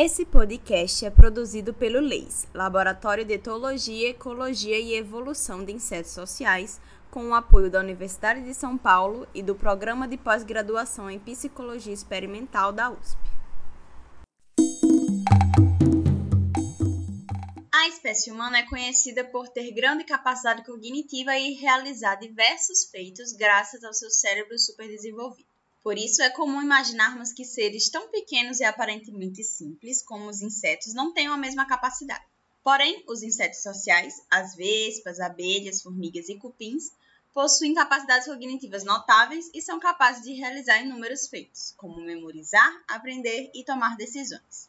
Esse podcast é produzido pelo LEIS, Laboratório de Etologia, Ecologia e Evolução de Insetos Sociais, com o apoio da Universidade de São Paulo e do Programa de Pós-Graduação em Psicologia Experimental da USP. A espécie humana é conhecida por ter grande capacidade cognitiva e realizar diversos feitos graças ao seu cérebro superdesenvolvido. Por isso, é comum imaginarmos que seres tão pequenos e aparentemente simples como os insetos não tenham a mesma capacidade. Porém, os insetos sociais, as vespas, abelhas, formigas e cupins, possuem capacidades cognitivas notáveis e são capazes de realizar inúmeros feitos, como memorizar, aprender e tomar decisões.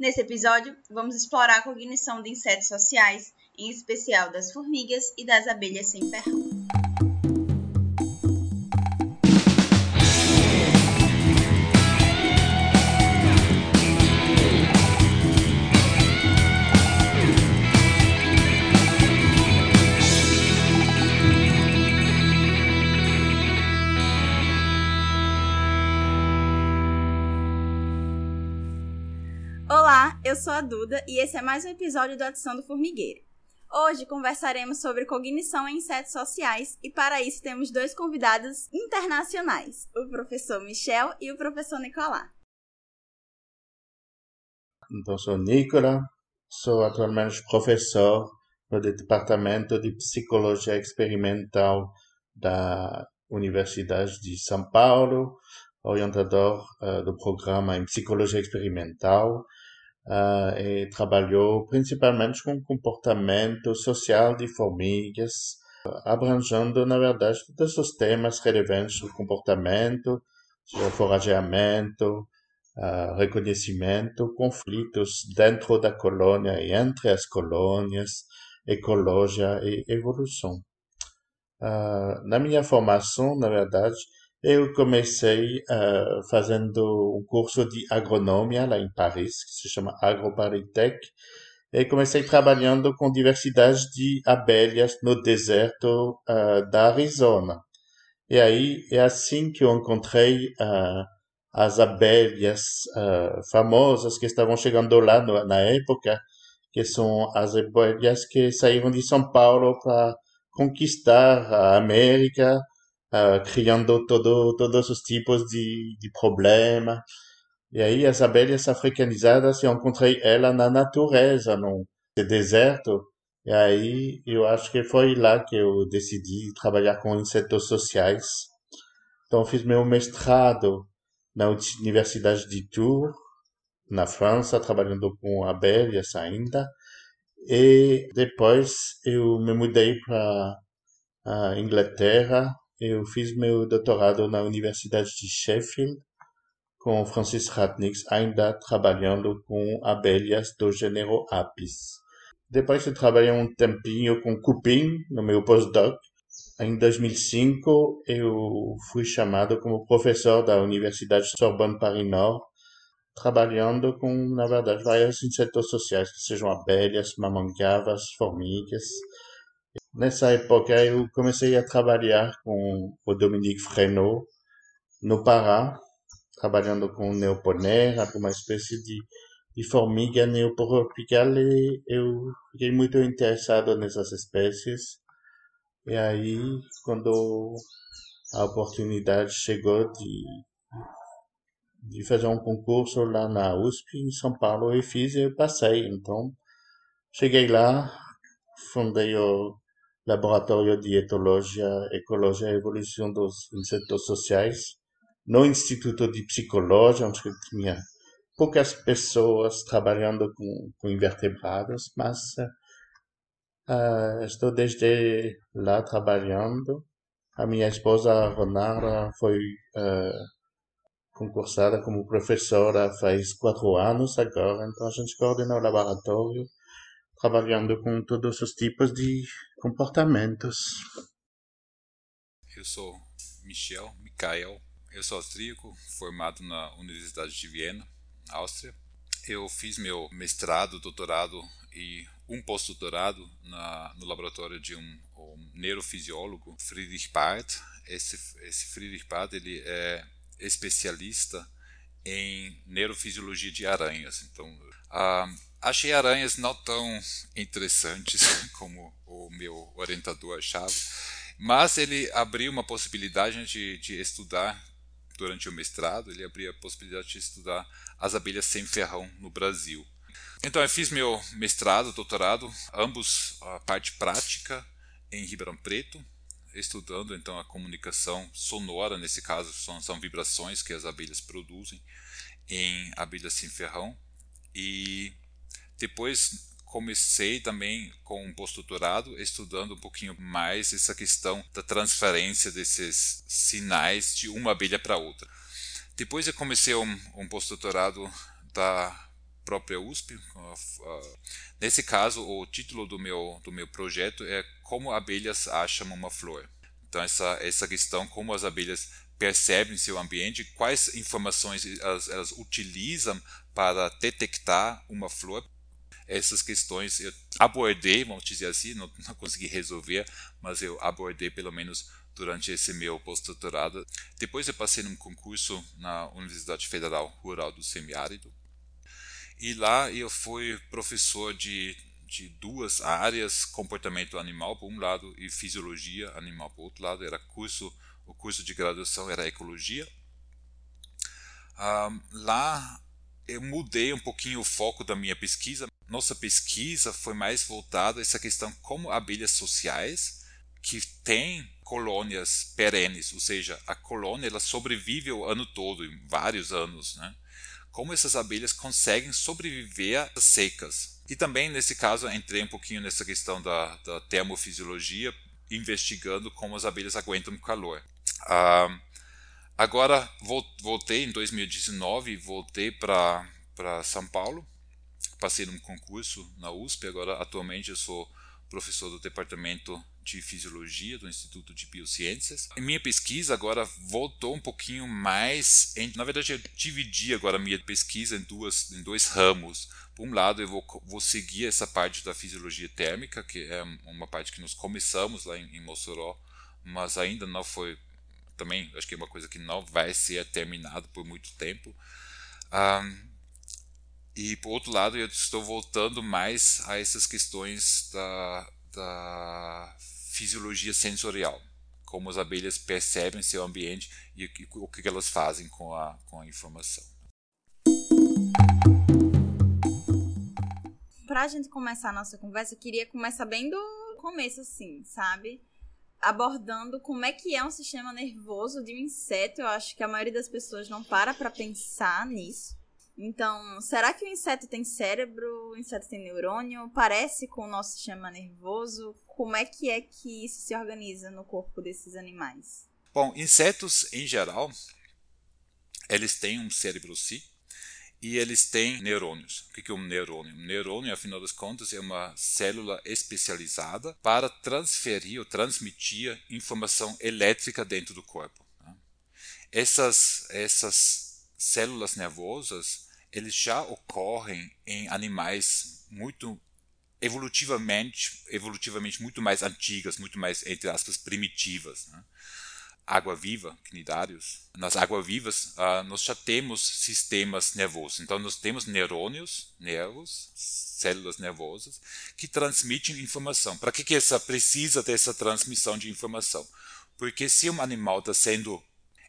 Nesse episódio, vamos explorar a cognição de insetos sociais, em especial das formigas e das abelhas sem ferrão. Eu sou a Duda e esse é mais um episódio do Adição do Formigueiro. Hoje conversaremos sobre cognição em insetos sociais e para isso temos dois convidados internacionais, o professor Michel e o professor Nicolás. Então, sou Nicola, sou atualmente professor no Departamento de Psicologia Experimental da Universidade de São Paulo, orientador uh, do programa em Psicologia Experimental uh, e trabalhou principalmente com comportamento social de formigas, abrangendo, na verdade, todos os temas relevantes do comportamento, seja forageamento, uh, reconhecimento, conflitos dentro da colônia e entre as colônias, ecologia e evolução. Uh, na minha formação, na verdade, eu comecei uh, fazendo um curso de agronomia lá em Paris, que se chama AgroParisTech, e comecei trabalhando com diversidade de abelhas no deserto uh, da Arizona. E aí é assim que eu encontrei uh, as abelhas famosas que estavam chegando lá no, na época, que são as abelhas que saíram de São Paulo para conquistar a América uh, criando todo, todos os tipos de, de problema. E aí as abelhas africanizadas, eu encontrei ela na natureza, no deserto. E aí eu acho que foi lá que eu decidi trabalhar com insetos sociais. Então fiz meu mestrado na Universidade de Tours, na França, trabalhando com abelhas ainda. E depois eu me mudei para a Inglaterra eu fiz meu doutorado na Universidade de Sheffield com Francis Ratnix, ainda trabalhando com abelhas do gênero Apis. Depois eu trabalhei um tempinho com cupim no meu postdoc. Em 2005 eu fui chamado como professor da Universidade Sorbonne Paris Nord, trabalhando com, na verdade, vários insetos sociais, que sejam abelhas, mamangavas, formigas, Nessa época eu comecei a trabalhar com o Dominique Frenot no Pará, trabalhando com neoponera, uma espécie de, de formiga neotropical e eu fiquei muito interessado nessas espécies. E aí, quando a oportunidade chegou de, de fazer um concurso lá na USP, em São Paulo, eu fiz e eu passei. Então, cheguei lá, fundei o Laboratório de Etologia, Ecologia e Evolução dos Insetos Sociais, no Instituto de Psicologia, onde tinha poucas pessoas trabalhando com, com invertebrados, mas uh, estou desde lá trabalhando. A minha esposa Ronara foi uh, concursada como professora faz quatro anos agora, então a gente coordena o laboratório trabalhando com todos os tipos de comportamentos. Eu sou Michel Mikael, eu sou austríaco, formado na Universidade de Viena, Áustria. Eu fiz meu mestrado, doutorado e um pós-doutorado no laboratório de um, um, neurofisiólogo, Friedrich Barth. Esse, esse Friedrich Barth ele é especialista em neurofisiologia de aranhas. Então, uh, achei aranhas não tão interessantes como o meu orientador achava, mas ele abriu uma possibilidade de, de estudar durante o mestrado, ele abriu a possibilidade de estudar as abelhas sem ferrão no Brasil. Então eu fiz meu mestrado, doutorado, ambos a parte prática em Ribeirão Preto, estudando então a comunicação sonora, nesse caso são, são vibrações que as abelhas produzem em abelhas sem ferrão e depois comecei também com um pós-doutorado estudando um pouquinho mais essa questão da transferência desses sinais de uma abelha para outra. Depois eu comecei um, um pós-doutorado da própria USP. Nesse caso, o título do meu, do meu projeto é Como abelhas acham uma flor. Então, essa, essa questão, como as abelhas percebem seu ambiente, quais informações elas, elas utilizam para detectar uma flor. Essas questões eu abordei, vamos dizer assim, não, não consegui resolver, mas eu abordei pelo menos durante esse meu pós-doutorado. Depois eu passei num concurso na Universidade Federal Rural do Semiárido, e lá eu fui professor de, de duas áreas, comportamento animal por um lado e fisiologia animal por outro lado. Era curso, o curso de graduação era ecologia. Um, lá eu mudei um pouquinho o foco da minha pesquisa. Nossa pesquisa foi mais voltada a essa questão como abelhas sociais que têm colônias perenes, ou seja, a colônia ela sobrevive o ano todo, vários anos, né? como essas abelhas conseguem sobreviver às secas. E também, nesse caso, entrei um pouquinho nessa questão da, da termofisiologia, investigando como as abelhas aguentam o calor. Ah, agora, voltei em 2019, voltei para São Paulo, passei num concurso na USP, agora atualmente eu sou professor do departamento de Fisiologia do Instituto de Biociências. Minha pesquisa agora voltou um pouquinho mais, em, na verdade eu dividi agora a minha pesquisa em, duas, em dois ramos. Por um lado eu vou, vou seguir essa parte da fisiologia térmica, que é uma parte que nós começamos lá em, em Mossoró, mas ainda não foi, também acho que é uma coisa que não vai ser terminada por muito tempo. Um, e por outro lado, eu estou voltando mais a essas questões da, da fisiologia sensorial, como as abelhas percebem seu ambiente e o que elas fazem com a, com a informação. Para a gente começar a nossa conversa, eu queria começar bem do começo, assim, sabe? Abordando como é que é um sistema nervoso de um inseto. Eu acho que a maioria das pessoas não para para pensar nisso. Então, será que o inseto tem cérebro? O inseto tem neurônio? Parece com o nosso sistema nervoso? Como é que é que isso se organiza no corpo desses animais? Bom, insetos em geral, eles têm um cérebro sim e eles têm neurônios. O que é um neurônio? Um neurônio, afinal das contas, é uma célula especializada para transferir ou transmitir informação elétrica dentro do corpo. Tá? Essas, essas células nervosas eles já ocorrem em animais muito evolutivamente evolutivamente muito mais antigas, muito mais entre aspas primitivas. Né? Água viva, cnidários. Nas águas vivas uh, nós já temos sistemas nervosos. Então nós temos neurônios, nervos, células nervosas que transmitem informação. Para que que essa precisa dessa transmissão de informação? Porque se um animal está sendo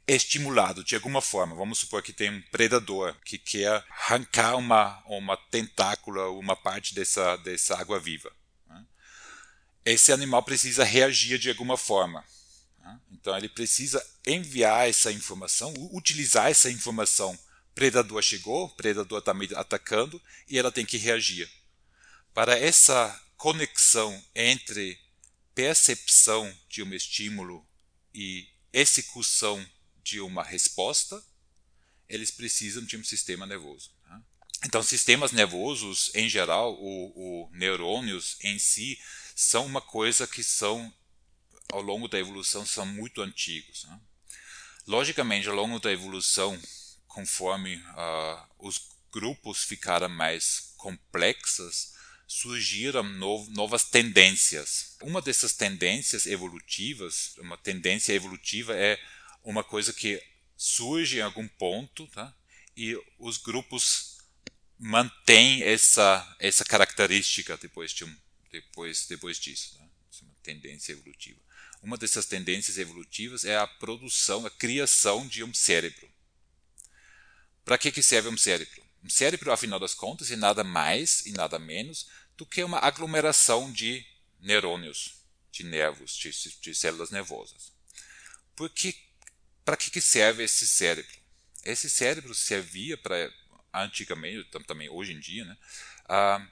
estimulado de alguma forma. Vamos supor que tem um predador que quer arrancar uma, uma tentácula, uma parte dessa, dessa água viva. Né? Esse animal precisa reagir de alguma forma. Né? Então ele precisa enviar essa informação, utilizar essa informação. Predador chegou, predador está me atacando e ela tem que reagir. Para essa conexão entre percepção de um estímulo e execução de uma resposta, eles precisam de um sistema nervoso. Tá? Então, sistemas nervosos, em geral, o, o neurônios em si, são uma coisa que são, ao longo da evolução, são muito antigos. Tá? Logicamente, ao longo da evolução, conforme uh, os grupos ficaram mais complexos, surgiram no, novas tendências. Uma dessas tendências evolutivas, uma tendência evolutiva é uma coisa que surge em algum ponto, tá? e os grupos mantêm essa essa característica depois de um, depois depois disso, né? é uma tendência evolutiva. Uma dessas tendências evolutivas é a produção, a criação de um cérebro. Para que, que serve um cérebro? Um cérebro, afinal das contas, é nada mais e nada menos do que uma aglomeração de neurônios, de nervos, de, de células nervosas. Para que, que serve esse cérebro? Esse cérebro servia para antigamente, também hoje em dia, né, ah,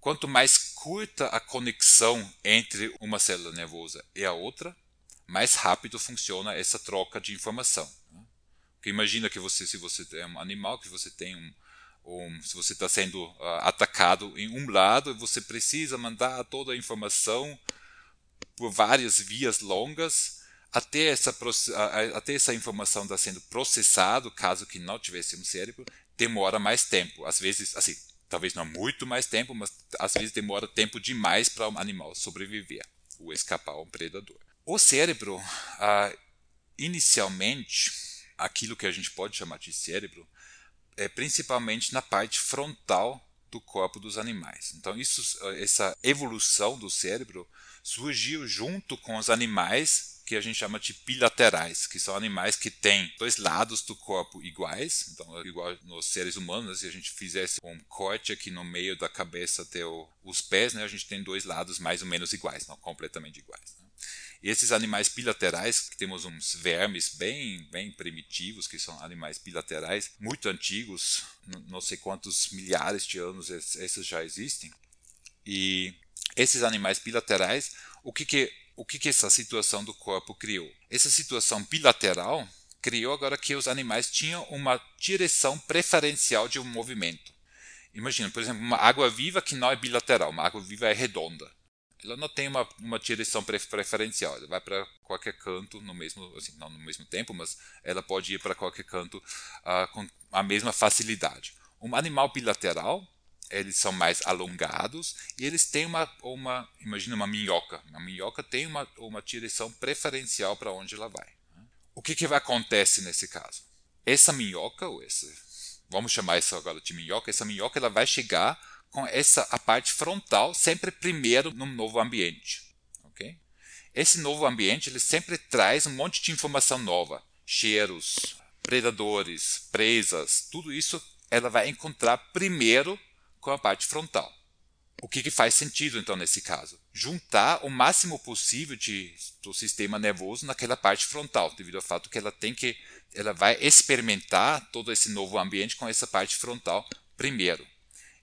quanto mais curta a conexão entre uma célula nervosa e a outra, mais rápido funciona essa troca de informação. Porque imagina que você, se você é um animal, que você tem um, um se você está sendo uh, atacado em um lado, você precisa mandar toda a informação por várias vias longas até essa, até essa informação está sendo processado, caso que não tivesse um cérebro, demora mais tempo. Às vezes, assim, talvez não muito mais tempo, mas às vezes demora tempo demais para um animal sobreviver ou escapar a um predador. O cérebro, uh, inicialmente, aquilo que a gente pode chamar de cérebro é principalmente na parte frontal do corpo dos animais. Então isso, essa evolução do cérebro surgiu junto com os animais que a gente chama de bilaterais, que são animais que têm dois lados do corpo iguais, então igual nos seres humanos, se a gente fizesse um corte aqui no meio da cabeça até o, os pés, né, a gente tem dois lados mais ou menos iguais, não completamente iguais. Né? Esses animais bilaterais, que temos uns vermes bem, bem primitivos, que são animais bilaterais, muito antigos, não sei quantos milhares de anos esses já existem. E esses animais bilaterais, o que que, o que que essa situação do corpo criou? Essa situação bilateral criou agora que os animais tinham uma direção preferencial de um movimento. Imagina, por exemplo, uma água viva que não é bilateral, uma água viva é redonda ela não tem uma, uma direção preferencial, ela vai para qualquer canto no mesmo, assim, não no mesmo tempo, mas ela pode ir para qualquer canto uh, com a mesma facilidade. Um animal bilateral, eles são mais alongados e eles têm uma, uma imagina uma minhoca, uma minhoca tem uma, uma direção preferencial para onde ela vai. Né? O que que vai acontecer nesse caso? Essa minhoca, ou esse, vamos chamar isso agora de minhoca, essa minhoca ela vai chegar com essa a parte frontal sempre primeiro num novo ambiente, ok? Esse novo ambiente ele sempre traz um monte de informação nova, cheiros, predadores, presas, tudo isso ela vai encontrar primeiro com a parte frontal. O que, que faz sentido então nesse caso? Juntar o máximo possível de, do sistema nervoso naquela parte frontal, devido ao fato que ela tem que, ela vai experimentar todo esse novo ambiente com essa parte frontal primeiro.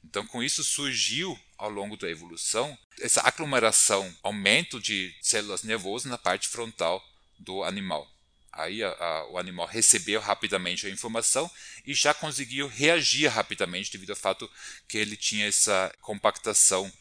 Então, com isso surgiu ao longo da evolução essa aglomeração, aumento de células nervosas na parte frontal do animal. Aí a, a, o animal recebeu rapidamente a informação e já conseguiu reagir rapidamente devido ao fato que ele tinha essa compactação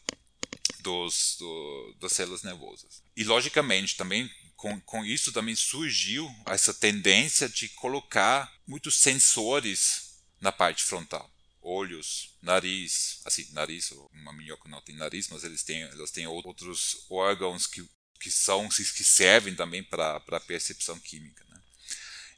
dos, do, das células nervosas. E logicamente também com, com isso também surgiu essa tendência de colocar muitos sensores na parte frontal olhos, nariz, assim, nariz, uma minhoca não tem nariz, mas eles têm, elas têm outros órgãos que, que são, que servem também para a percepção química.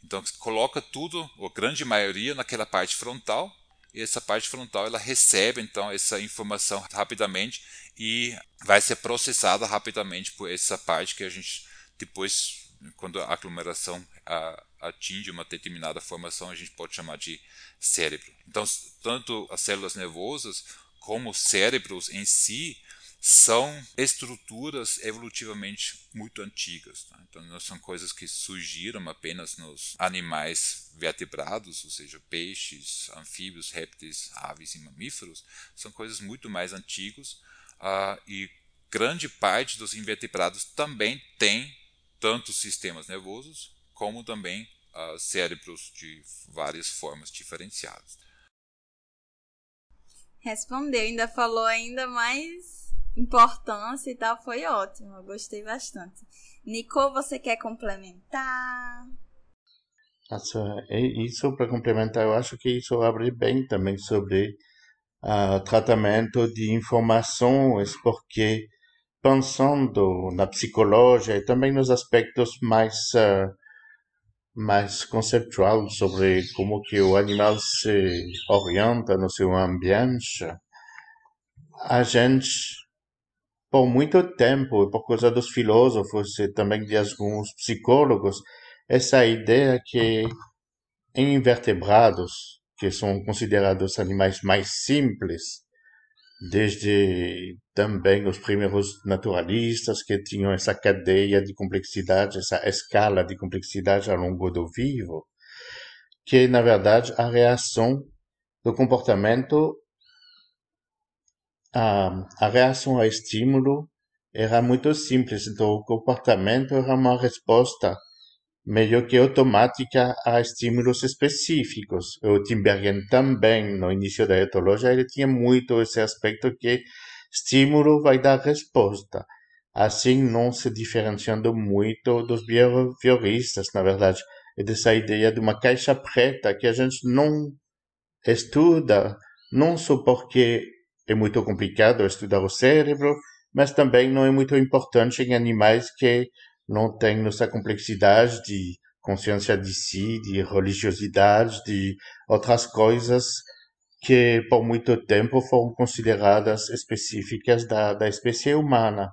Então, coloca tudo, a grande maioria, naquela parte frontal, e essa parte frontal ela recebe então essa informação rapidamente e vai ser processada rapidamente por essa parte que a gente depois quando a aglomeração a, atinge uma determinada formação, a gente pode chamar de cérebro. Então, tanto as células nervosas como os cérebros em si são estruturas evolutivamente muito antigas. Tá? Então, não são coisas que surgiram apenas nos animais vertebrados, ou seja, peixes, anfíbios, répteis, aves e mamíferos. São coisas muito mais antigas uh, e grande parte dos invertebrados também tem tanto sistemas nervosos como também uh, cérebros de várias formas diferenciadas. Respondeu, ainda falou ainda mais importância e tal, foi ótimo, eu gostei bastante. Nico, você quer complementar? Isso, isso para complementar, eu acho que isso abre bem também sobre uh, tratamento de informações, porque pensando na psicologia e também nos aspectos mais uh, mais conceptual sobre como que o animal se orienta no seu ambiente, a gente, por muito tempo, por causa dos filósofos e também de alguns psicólogos, essa ideia que em invertebrados, que são considerados animais mais simples, desde também os primeiros naturalistas que tinham essa cadeia de complexidade, essa escala de complexidade ao longo do vivo, que na verdade a reação do comportamento, a, a reação ao estímulo era muito simples, então o comportamento era uma resposta meio que automática a estímulos específicos. O Timbergen também, no início da etologia, ele tinha muito esse aspecto que estímulo vai dar resposta, assim não se diferenciando muito dos behavioristas, na verdade, e dessa ideia de uma caixa preta que a gente não estuda, não só porque é muito complicado estudar o cérebro, mas também não é muito importante em animais que não tem nossa complexidade de consciência de si, de religiosidade, de outras coisas que por muito tempo foram consideradas específicas da, da espécie humana.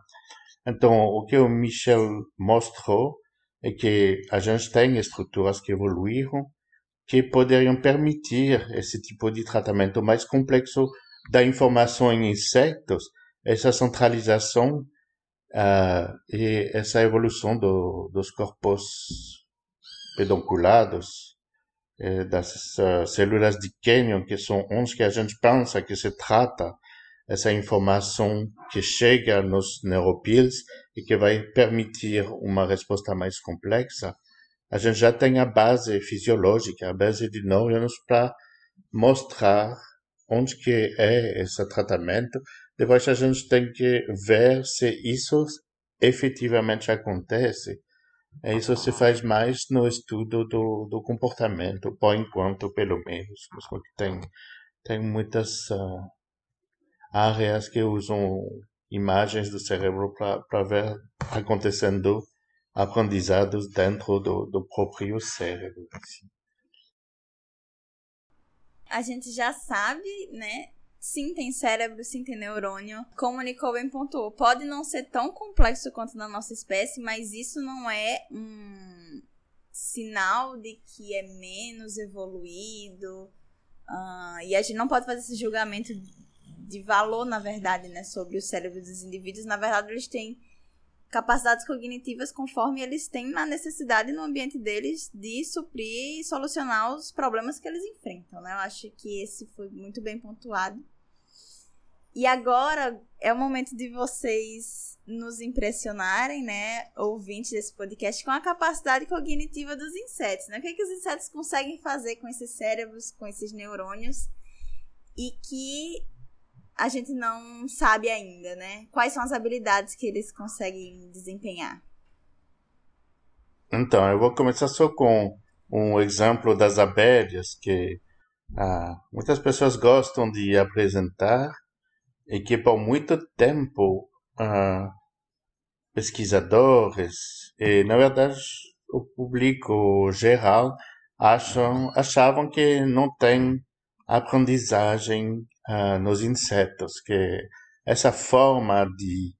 Então, o que o Michel mostrou é que a gente tem estruturas que evoluíram que poderiam permitir esse tipo de tratamento mais complexo da informação em insetos, essa centralização Uh, e essa evolução do, dos corpos pedunculados, eh, das uh, células de Kenyon, que são onde que a gente pensa que se trata essa informação que chega nos neuropils e que vai permitir uma resposta mais complexa, a gente já tem a base fisiológica, a base de neurônios para mostrar onde que é esse tratamento depois a gente tem que ver se isso efetivamente acontece. E isso se faz mais no estudo do, do comportamento, por enquanto, pelo menos. Porque tem, tem muitas uh, áreas que usam imagens do cérebro para ver acontecendo aprendizados dentro do, do próprio cérebro. Assim. A gente já sabe, né, Sim, tem cérebro, sim, tem neurônio. Como o Nicole bem pontuou, pode não ser tão complexo quanto na nossa espécie, mas isso não é um sinal de que é menos evoluído. Uh, e a gente não pode fazer esse julgamento de valor, na verdade, né, sobre o cérebro dos indivíduos. Na verdade, eles têm capacidades cognitivas conforme eles têm na necessidade no ambiente deles de suprir e solucionar os problemas que eles enfrentam, né? Eu acho que esse foi muito bem pontuado. E agora é o momento de vocês nos impressionarem, né, ouvintes desse podcast, com a capacidade cognitiva dos insetos, né? O que, é que os insetos conseguem fazer com esses cérebros, com esses neurônios, e que a gente não sabe ainda, né? Quais são as habilidades que eles conseguem desempenhar? Então, eu vou começar só com um exemplo das abelhas que ah, muitas pessoas gostam de apresentar e que por muito tempo uh, pesquisadores e na verdade o público geral acham achavam que não tem aprendizagem uh, nos insetos que essa forma de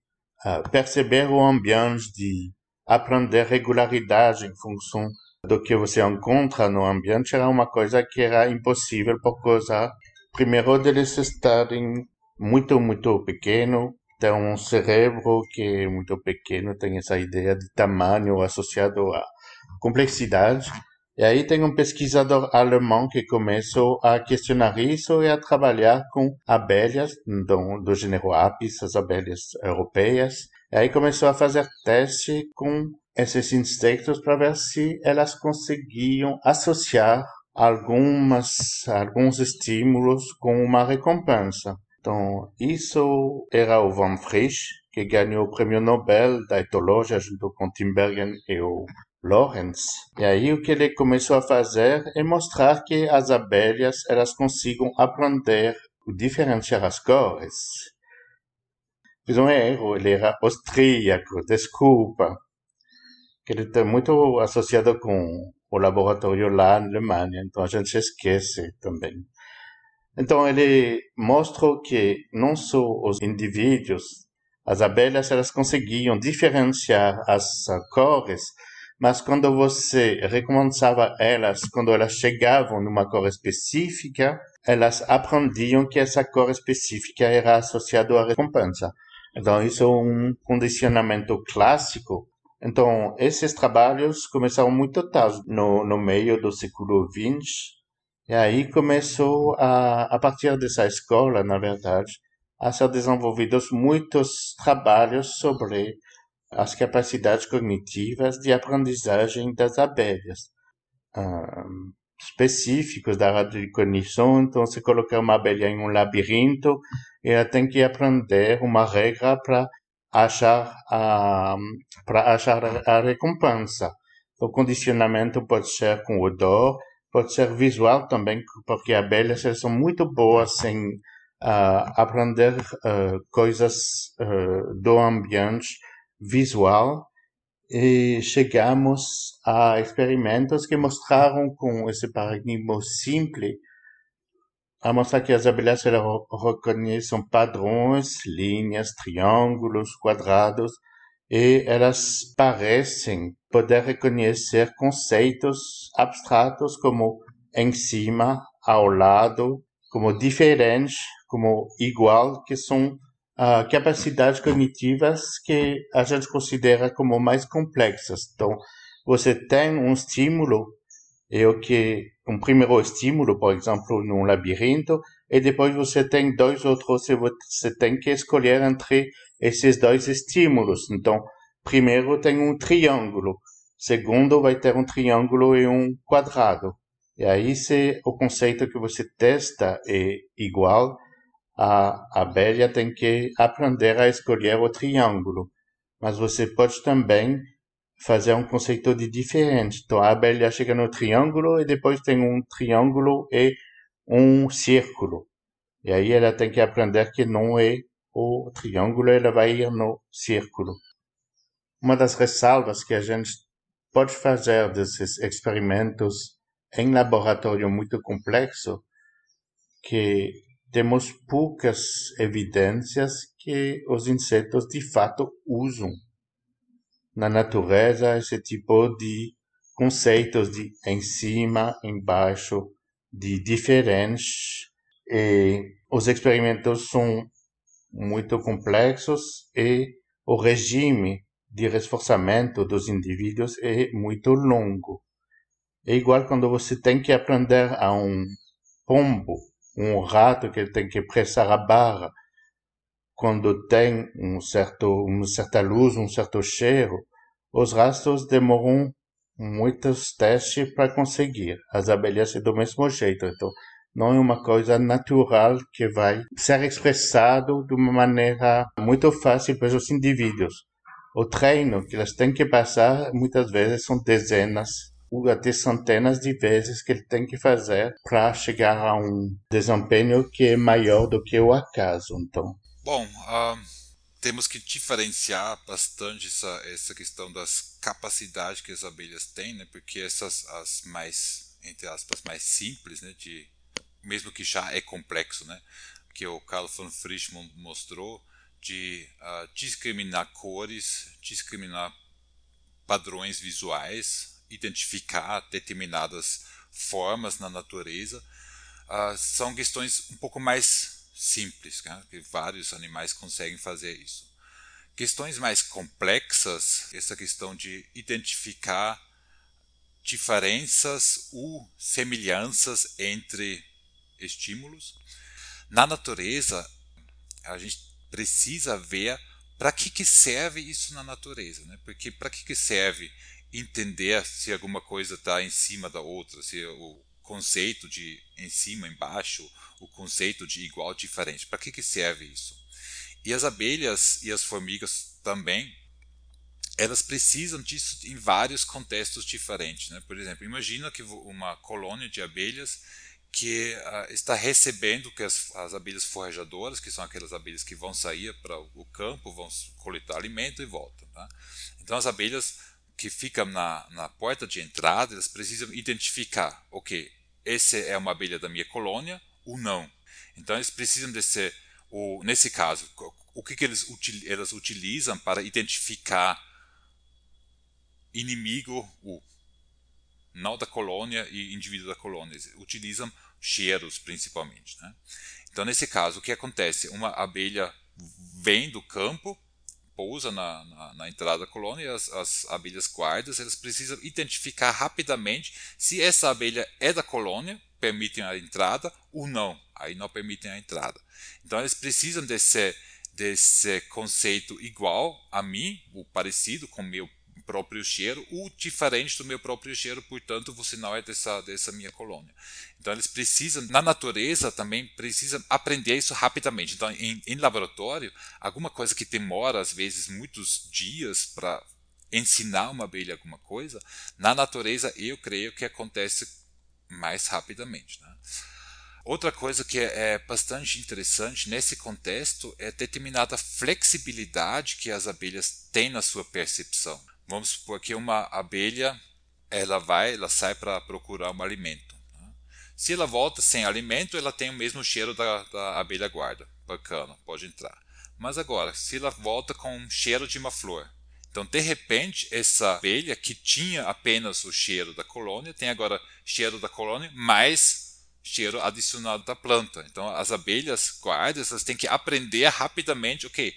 uh, perceber o ambiente de aprender regularidade em função do que você encontra no ambiente era uma coisa que era impossível por causa primeiro deles estarem muito, muito pequeno, tem um cérebro que é muito pequeno, tem essa ideia de tamanho associado à complexidade. E aí tem um pesquisador alemão que começou a questionar isso e a trabalhar com abelhas do, do gênero Apis, as abelhas europeias. E aí começou a fazer teste com esses insectos para ver se elas conseguiam associar algumas, alguns estímulos com uma recompensa. Então, isso era o Van Frisch, que ganhou o prêmio Nobel da etologia junto com Timbergen e o Lorenz. E aí o que ele começou a fazer é mostrar que as abelhas elas conseguem aprender diferenciar as cores. Fiz um erro, ele era austríaco, desculpa. Que ele está muito associado com o laboratório lá na Alemanha. Então a gente esquece também. Então ele mostrou que não só os indivíduos, as abelhas, elas conseguiam diferenciar as cores, mas quando você recompensava elas, quando elas chegavam numa cor específica, elas aprendiam que essa cor específica era associada à recompensa. Então isso é um condicionamento clássico então, esses trabalhos começaram muito tarde, no, no meio do século XX, e aí começou, a, a partir dessa escola, na verdade, a ser desenvolvidos muitos trabalhos sobre as capacidades cognitivas de aprendizagem das abelhas. Um, específicos da radiocognição, então se colocar uma abelha em um labirinto, ela tem que aprender uma regra para achar a, para achar a recompensa. O condicionamento pode ser com odor, pode ser visual também, porque abelhas são muito boas em uh, aprender uh, coisas uh, do ambiente visual e chegamos a experimentos que mostraram com esse paradigma simples a mostrar que as abelhas reconhecem padrões, linhas, triângulos, quadrados, e elas parecem poder reconhecer conceitos abstratos como em cima, ao lado, como diferente, como igual, que são uh, capacidades cognitivas que a gente considera como mais complexas. Então, você tem um estímulo e o que um primeiro estímulo, por exemplo, num labirinto, e depois você tem dois outros e você tem que escolher entre esses dois estímulos. Então, primeiro tem um triângulo, segundo vai ter um triângulo e um quadrado. E aí, se o conceito que você testa é igual, a abelha tem que aprender a escolher o triângulo. Mas você pode também fazer um conceito de diferente. Então a abelha chega no triângulo e depois tem um triângulo e um círculo. E aí ela tem que aprender que não é o triângulo, ela vai ir no círculo. Uma das ressalvas que a gente pode fazer desses experimentos em laboratório muito complexo, que temos poucas evidências que os insetos de fato usam na natureza esse tipo de conceitos de em cima, embaixo, de diferentes. E os experimentos são muito complexos e o regime de reforçamento dos indivíduos é muito longo. É igual quando você tem que aprender a um pombo, um rato que tem que pressar a barra quando tem um certo, uma certa luz, um certo cheiro, os rastros demoram muitos testes para conseguir. As abelhas é do mesmo jeito, então não é uma coisa natural que vai ser expressado de uma maneira muito fácil para os indivíduos. O treino que elas têm que passar muitas vezes são dezenas ou até centenas de vezes que ele tem que fazer para chegar a um desempenho que é maior do que o acaso. Então, Bom, uh, temos que diferenciar bastante essa, essa questão das capacidades que as abelhas têm, né? Porque essas as mais entre aspas mais simples, né? De mesmo que já é complexo, né? Que o Carl von Frischmann mostrou de uh, discriminar cores, discriminar padrões visuais, identificar determinadas formas na natureza, uh, são questões um pouco mais simples, né? que vários animais conseguem fazer isso. Questões mais complexas, essa questão de identificar diferenças ou semelhanças entre estímulos. Na natureza, a gente precisa ver para que, que serve isso na natureza, né? Porque para que, que serve entender se alguma coisa está em cima da outra, se o conceito de em cima, embaixo, o conceito de igual, diferente. Para que, que serve isso? E as abelhas e as formigas também, elas precisam disso em vários contextos diferentes. Né? Por exemplo, imagina que uma colônia de abelhas que uh, está recebendo que as, as, abelhas forrajadoras, que são aquelas abelhas que vão sair para o campo, vão coletar alimento e voltam. Tá? Então as abelhas que ficam na, na porta de entrada, elas precisam identificar, ok, essa é uma abelha da minha colônia ou não. Então eles precisam desse, o, nesse caso, o que, que eles, elas utilizam para identificar inimigo, o não da colônia e indivíduo da colônia. Eles utilizam cheiros principalmente. Né? Então nesse caso, o que acontece? Uma abelha vem do campo, pousa na, na, na entrada da colônia e as, as, abelhas guardas elas precisam identificar rapidamente se essa abelha é da colônia, permitem a entrada ou não, aí não permitem a entrada. Então eles precisam desse, desse conceito igual a mim, ou parecido com meu próprio cheiro, ou diferente do meu próprio cheiro, portanto você não é dessa, dessa minha colônia. Então eles precisam, na natureza também, precisam aprender isso rapidamente. Então em, em laboratório, alguma coisa que demora às vezes muitos dias para ensinar uma abelha alguma coisa, na natureza eu creio que acontece mais rapidamente. Né? Outra coisa que é, é bastante interessante nesse contexto é determinada flexibilidade que as abelhas têm na sua percepção. Vamos supor que uma abelha ela vai, ela sai para procurar um alimento. Né? Se ela volta sem alimento, ela tem o mesmo cheiro da, da abelha guarda. Bacana, pode entrar. Mas agora, se ela volta com um cheiro de uma flor, então de repente essa abelha que tinha apenas o cheiro da colônia tem agora cheiro da colônia mais cheiro adicionado da planta. Então as abelhas guardas elas têm que aprender rapidamente, ok,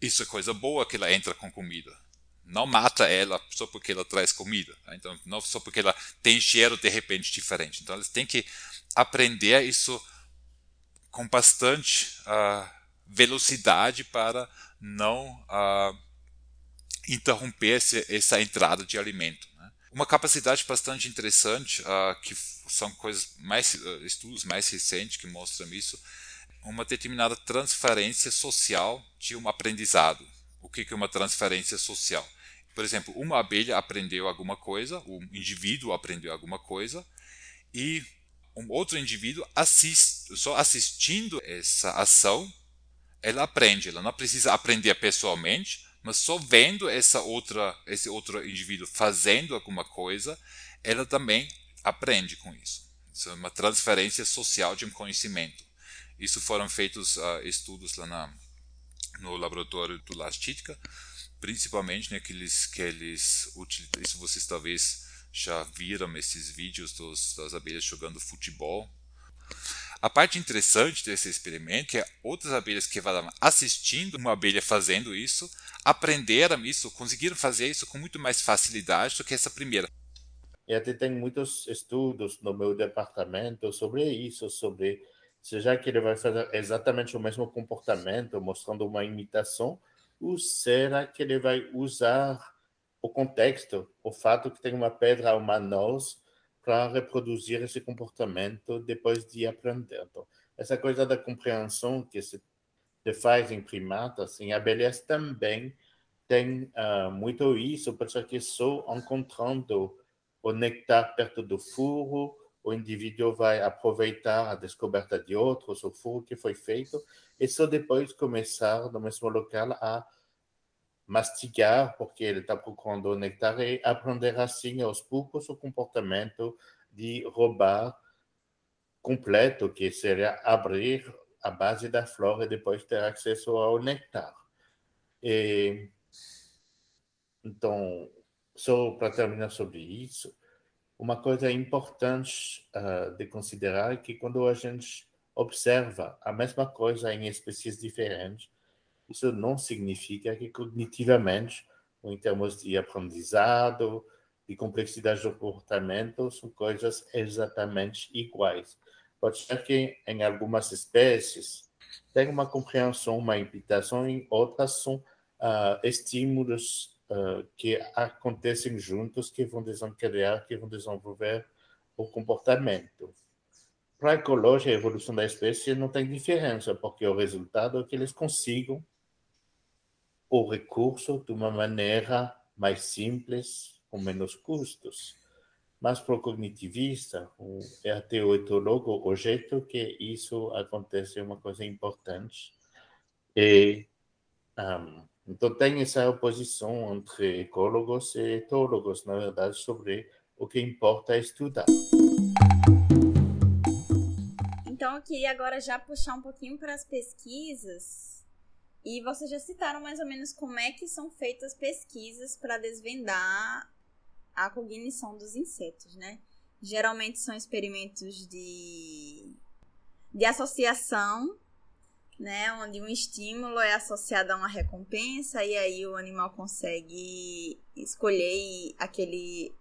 isso é coisa boa que ela entra com comida não mata ela só porque ela traz comida. Tá? Então, não só porque ela tem cheiro de repente diferente. Então, eles têm que aprender isso com bastante uh, velocidade para não uh, interromper esse, essa entrada de alimento. Né? Uma capacidade bastante interessante, uh, que são coisas mais estudos mais recentes que mostram isso, uma determinada transferência social de um aprendizado. O que é uma transferência social? Por exemplo, uma abelha aprendeu alguma coisa, um indivíduo aprendeu alguma coisa, e um outro indivíduo assiste, só assistindo essa ação, ela aprende. Ela não precisa aprender pessoalmente, mas só vendo essa outra, esse outro indivíduo fazendo alguma coisa, ela também aprende com isso. Isso é uma transferência social de um conhecimento. Isso foram feitos uh, estudos lá na, no laboratório do Lastítica, principalmente né, que eles, que eles utilizam, isso vocês talvez já viram esses vídeos dos, das abelhas jogando futebol. A parte interessante desse experimento é que outras abelhas que estavam assistindo uma abelha fazendo isso, aprenderam isso, conseguiram fazer isso com muito mais facilidade do que essa primeira. E até tem muitos estudos no meu departamento sobre isso, sobre seja que ele vai fazer exatamente o mesmo comportamento, mostrando uma imitação, ou será que ele vai usar o contexto, o fato que tem uma pedra uma noz para reproduzir esse comportamento depois de aprender. Então, essa coisa da compreensão que se faz em primatas, em abelhas também tem uh, muito isso, porque só encontrando o néctar perto do furo, o indivíduo vai aproveitar a descoberta de outros, o furo que foi feito, e só depois começar no mesmo local a mastigar, porque ele está procurando o néctar, e aprender assim aos poucos o comportamento de roubar completo, que seria abrir a base da flor e depois ter acesso ao néctar. E, então, só para terminar sobre isso, uma coisa importante uh, de considerar é que quando a gente observa a mesma coisa em espécies diferentes, isso não significa que cognitivamente, ou em termos de aprendizado, de complexidade do comportamento, são coisas exatamente iguais. Pode ser que em algumas espécies tenha uma compreensão, uma imitação, em outras são uh, estímulos uh, que acontecem juntos, que vão desencadear, que vão desenvolver o comportamento. Para a ecologia, a evolução da espécie não tem diferença, porque o resultado é que eles consigam o recurso de uma maneira mais simples, com menos custos. Mas para o cognitivista, o etólogo, o jeito que isso acontece é uma coisa importante. E um, Então tem essa oposição entre ecólogos e etólogos, na verdade, sobre o que importa é estudar. Então eu queria agora já puxar um pouquinho para as pesquisas. E vocês já citaram mais ou menos como é que são feitas pesquisas para desvendar a cognição dos insetos, né? Geralmente são experimentos de, de associação, né? Onde um estímulo é associado a uma recompensa e aí o animal consegue escolher aquele,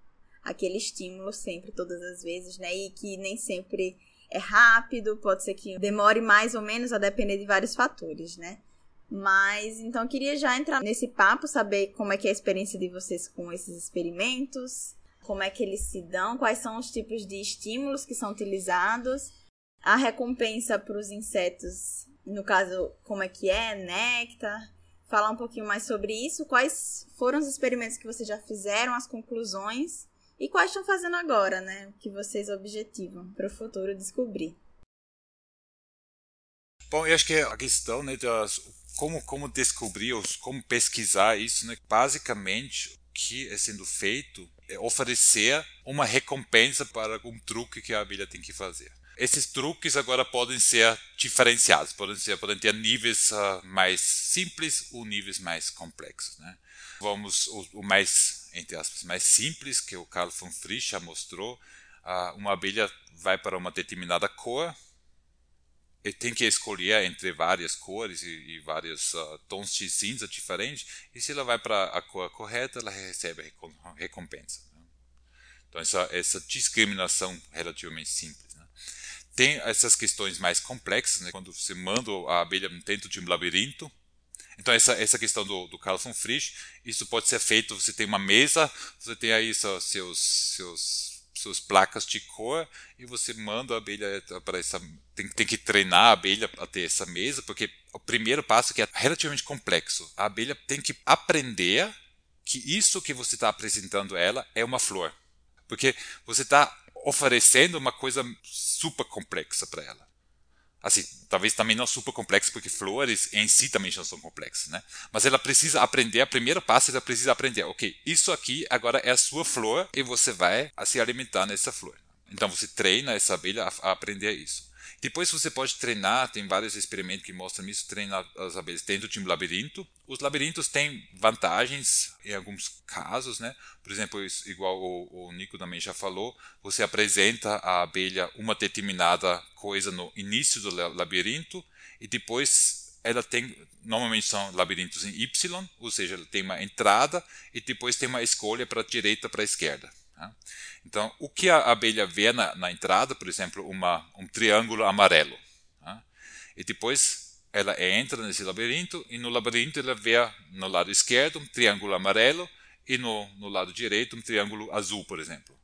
aquele estímulo sempre, todas as vezes, né? E que nem sempre é rápido, pode ser que demore mais ou menos, a depender de vários fatores, né? Mas então eu queria já entrar nesse papo, saber como é que é a experiência de vocês com esses experimentos, como é que eles se dão, quais são os tipos de estímulos que são utilizados, a recompensa para os insetos, no caso, como é que é, néctar, falar um pouquinho mais sobre isso, quais foram os experimentos que vocês já fizeram, as conclusões e quais estão fazendo agora, né? O que vocês objetivam para o futuro descobrir. Bom, eu acho que a questão né, das, como, como descobrir, como pesquisar isso, né? basicamente o que é sendo feito é oferecer uma recompensa para algum truque que a abelha tem que fazer. Esses truques agora podem ser diferenciados, podem, ser, podem ter níveis uh, mais simples ou níveis mais complexos. Né? Vamos o, o, mais, entre aspas, mais simples, que o Carl von Frisch já mostrou, uh, uma abelha vai para uma determinada cor, ele tem que escolher entre várias cores e, e vários uh, tons de cinza diferentes, e se ela vai para a cor correta, ela recebe a recompensa. Né? Então, essa, essa discriminação relativamente simples. Tem essas questões mais complexas, né? quando você manda a abelha dentro de um labirinto. Então, essa, essa questão do, do Carl von Frisch, isso pode ser feito, você tem uma mesa, você tem aí seus, seus suas placas de cor e você manda a abelha para essa tem, tem que treinar a abelha a ter essa mesa porque o primeiro passo que é relativamente complexo a abelha tem que aprender que isso que você está apresentando a ela é uma flor porque você está oferecendo uma coisa super complexa para ela assim, talvez também não super complexo, porque flores em si também já são complexas, né? Mas ela precisa aprender, a primeira passo ela precisa aprender, ok, isso aqui agora é a sua flor e você vai se alimentar nessa flor. Então você treina essa abelha a aprender isso. Depois você pode treinar, tem vários experimentos que mostram isso, treinar as abelhas dentro de um labirinto. Os labirintos têm vantagens em alguns casos, né? Por exemplo, igual o, o Nico também já falou, você apresenta à abelha uma determinada coisa no início do labirinto e depois ela tem, normalmente são labirintos em Y, ou seja, ela tem uma entrada e depois tem uma escolha para a direita para a esquerda. Tá? Então, o que a abelha vê na, na entrada, por exemplo, uma, um triângulo amarelo. Tá? E depois ela entra nesse labirinto e no labirinto ela vê no lado esquerdo um triângulo amarelo e no, no lado direito um triângulo azul, por exemplo.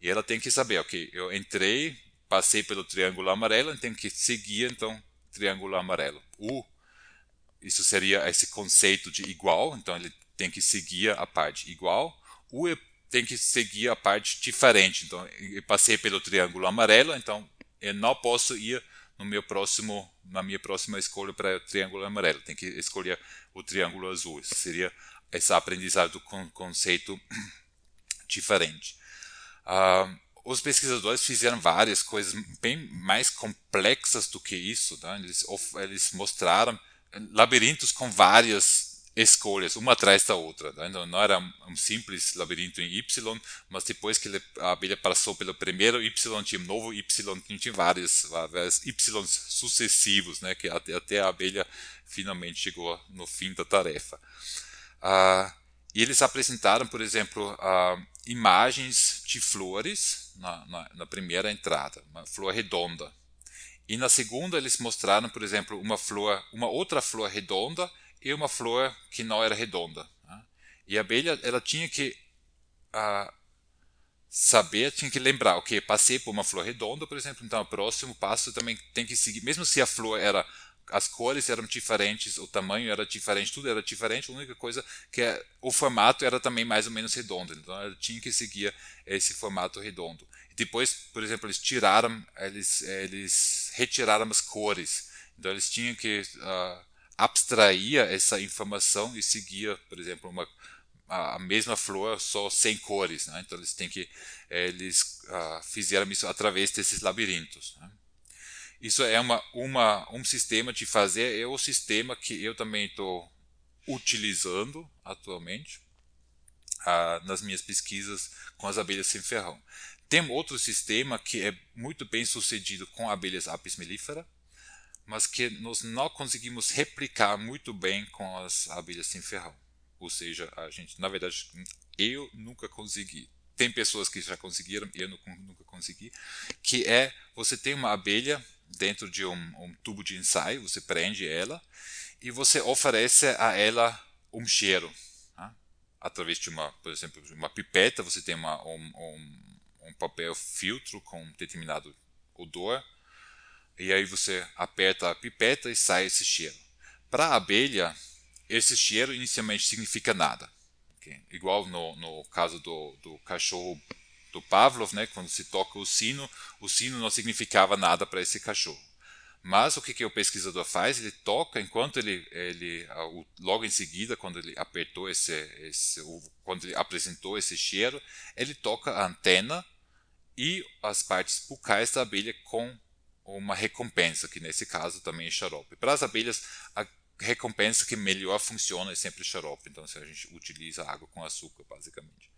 E ela tem que saber, ok, eu entrei, passei pelo triângulo amarelo, tenho que seguir então triângulo amarelo. U, isso seria esse conceito de igual, então ele tem que seguir a parte igual. U é tem que seguir a parte diferente. Então, eu passei pelo triângulo amarelo, então eu não posso ir no meu próximo, na minha próxima escolha para o triângulo amarelo. Tem que escolher o triângulo azul. Isso seria esse aprendizado com conceito diferente. Uh, os pesquisadores fizeram várias coisas bem mais complexas do que isso. Tá? Eles, eles mostraram labirintos com várias escolhas, uma atrás da outra. Né? Não, não era um simples labirinto em Y, mas depois que a abelha passou pelo primeiro Y, tinha um novo Y, tinha vários, vários Y sucessivos, né? que até, até, a abelha finalmente chegou no fim da tarefa. Ah, e eles apresentaram, por exemplo, ah, imagens de flores na, na, na primeira entrada, uma flor redonda. E na segunda eles mostraram, por exemplo, uma flor, uma outra flor redonda e uma flor que não era redonda. Né? E a abelha ela tinha que uh, saber, tinha que lembrar, ok, passei por uma flor redonda, por exemplo, então o próximo passo também tem que seguir, mesmo se a flor era as cores eram diferentes, o tamanho era diferente, tudo era diferente, a única coisa que é, o formato era também mais ou menos redondo, então ela tinha que seguir esse formato redondo. Depois, por exemplo, eles tiraram, eles, eles retiraram as cores, então eles tinham que uh, abstraía essa informação e seguia, por exemplo, uma, a, mesma flor só sem cores. Né? Então eles têm que eles uh, fizeram isso através desses labirintos. Né? Isso é uma, uma, um sistema de fazer, é o sistema que eu também estou utilizando atualmente uh, nas minhas pesquisas com as abelhas sem ferrão. Tem outro sistema que é muito bem sucedido com abelhas apis mellifera, mas que nós não conseguimos replicar muito bem com as abelhas sem ferrão. Ou seja, a gente, na verdade, eu nunca consegui. Tem pessoas que já conseguiram, eu nunca consegui. Que é você tem uma abelha dentro de um, um tubo de ensaio, você prende ela e você oferece a ela um cheiro. Tá? Através de uma, por exemplo, uma pipeta, você tem uma, um, um, um papel filtro com um determinado odor e aí você aperta a pipeta e sai esse cheiro. Para a abelha, esse cheiro inicialmente significa nada. Okay? Igual no, no caso do, do cachorro do Pavlov, né, quando se toca o sino, o sino não significava nada para esse cachorro. Mas o que, que o pesquisador faz? Ele toca enquanto ele, ele logo em seguida, quando ele apertou esse, esse, quando ele apresentou esse cheiro, ele toca a antena e as partes bucais da abelha com uma recompensa, que nesse caso também é xarope. Para as abelhas, a recompensa que melhor funciona é sempre xarope, então se a gente utiliza água com açúcar, basicamente.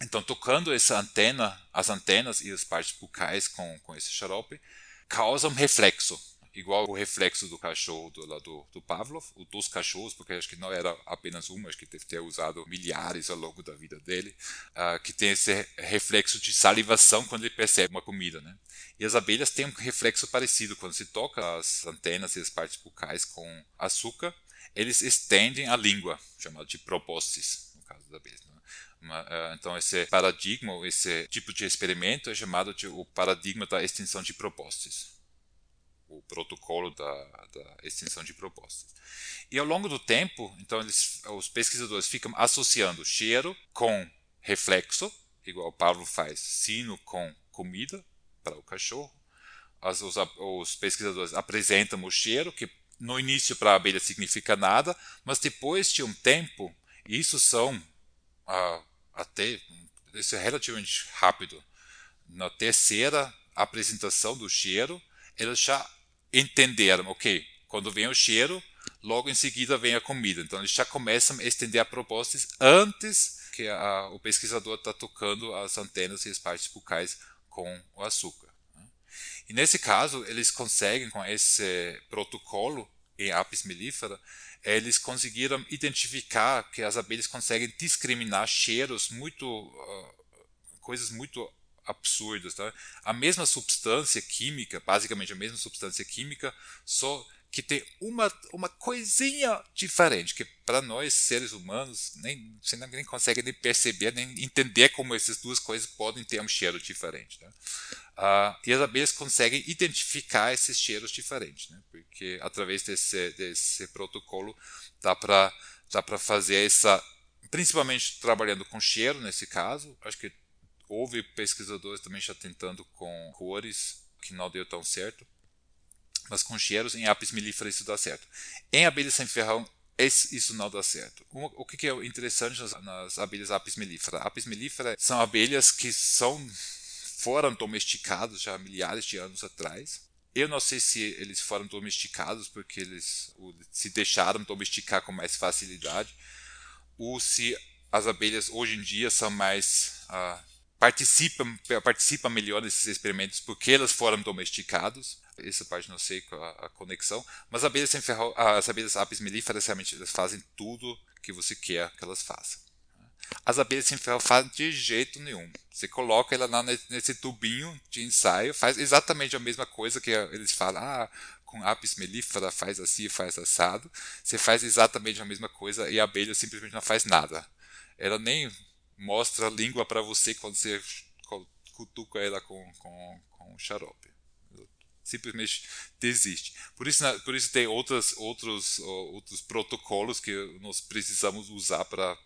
Então, tocando essa antena, as antenas e as partes bucais com, com esse xarope, causa um reflexo igual o reflexo do cachorro do, do, do Pavlov, o dos cachorros, porque acho que não era apenas um, acho que deve ter usado milhares ao longo da vida dele, uh, que tem esse reflexo de salivação quando ele percebe uma comida. Né? E as abelhas têm um reflexo parecido, quando se toca as antenas e as partes bucais com açúcar, eles estendem a língua, chamado de proboscis, no caso das abelhas. Né? Uh, então, esse paradigma, esse tipo de experimento é chamado de o paradigma da extensão de proboscis o protocolo da, da, extensão de propostas. E ao longo do tempo, então eles, os pesquisadores ficam associando cheiro com reflexo, igual o Pablo faz, sino com comida para o cachorro. As, os, os, pesquisadores apresentam o cheiro, que no início para a abelha significa nada, mas depois de um tempo, isso são ah, até isso é relativamente rápido. Na terceira apresentação do cheiro, eles já entenderam, ok, quando vem o cheiro, logo em seguida vem a comida. Então eles já começam a estender propostas antes que a, o pesquisador está tocando as antenas e as partes bucais com o açúcar. Né? E nesse caso, eles conseguem, com esse protocolo em apis mellifera, eles conseguiram identificar que as abelhas conseguem discriminar cheiros muito. Uh, coisas muito absurdas. Tá? A mesma substância química, basicamente a mesma substância química, só que tem uma, uma coisinha diferente, que para nós, seres humanos, nem, você nem consegue nem perceber, nem entender como essas duas coisas podem ter um cheiro diferente. Tá? Ah, e as abelhas conseguem identificar esses cheiros diferentes, né? porque através desse, desse protocolo dá para dá fazer essa, principalmente trabalhando com cheiro nesse caso, acho que houve pesquisadores também já tentando com cores, que não deu tão certo. Mas com cheiros, em apis mellifera isso dá certo. Em abelhas sem ferrão, isso não dá certo. O que é interessante nas abelhas apis mellifera? Apis mellifera são abelhas que são foram domesticados já milhares de anos atrás. Eu não sei se eles foram domesticados porque eles se deixaram domesticar com mais facilidade, ou se as abelhas hoje em dia são mais uh, participa, participa melhor desses experimentos porque elas foram domesticados. Essa parte não sei a, a conexão. Mas as abelhas, ferro, as abelhas apis mellíferas realmente elas fazem tudo que você quer que elas façam. As abelhas sem ferro fazem de jeito nenhum. Você coloca ela lá nesse tubinho de ensaio, faz exatamente a mesma coisa que eles falam. Ah, com apis mellifera faz assim, faz assado. Você faz exatamente a mesma coisa e a abelha simplesmente não faz nada. Ela nem mostra a língua para você quando você cutuca ela com, com, com xarope. Simplesmente desiste. Por isso, por isso tem outras, outros, outros protocolos que nós precisamos usar para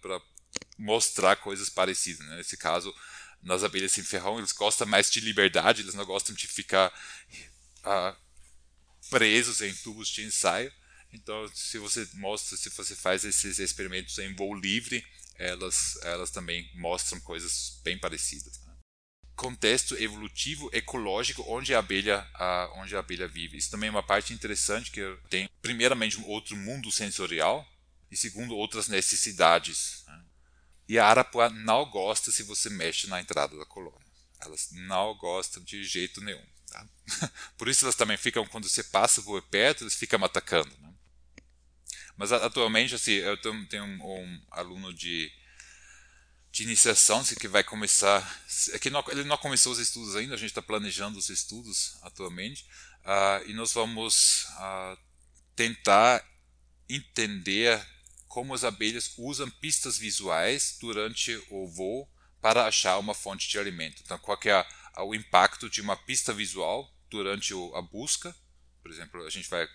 mostrar coisas parecidas. Né? Nesse caso, nas abelhas sem ferrão, eles gostam mais de liberdade, eles não gostam de ficar ah, presos em tubos de ensaio. Então, se você mostra, se você faz esses experimentos em voo livre, elas, elas também mostram coisas bem parecidas. Né? Contexto evolutivo, ecológico, onde a abelha, a, onde a abelha vive. Isso também é uma parte interessante que tem, primeiramente, um outro mundo sensorial e segundo outras necessidades. Né? E a arapuá não gosta se você mexe na entrada da colônia. Elas não gostam de jeito nenhum. Tá? Por isso elas também ficam, quando você passa por perto, eles ficam atacando. Né? Mas atualmente, assim, eu tenho um, um aluno de, de iniciação assim, que vai começar. É que não, ele não começou os estudos ainda, a gente está planejando os estudos atualmente, uh, e nós vamos uh, tentar entender como as abelhas usam pistas visuais durante o voo para achar uma fonte de alimento. Então, qual é a, o impacto de uma pista visual durante o, a busca? Por exemplo, a gente vai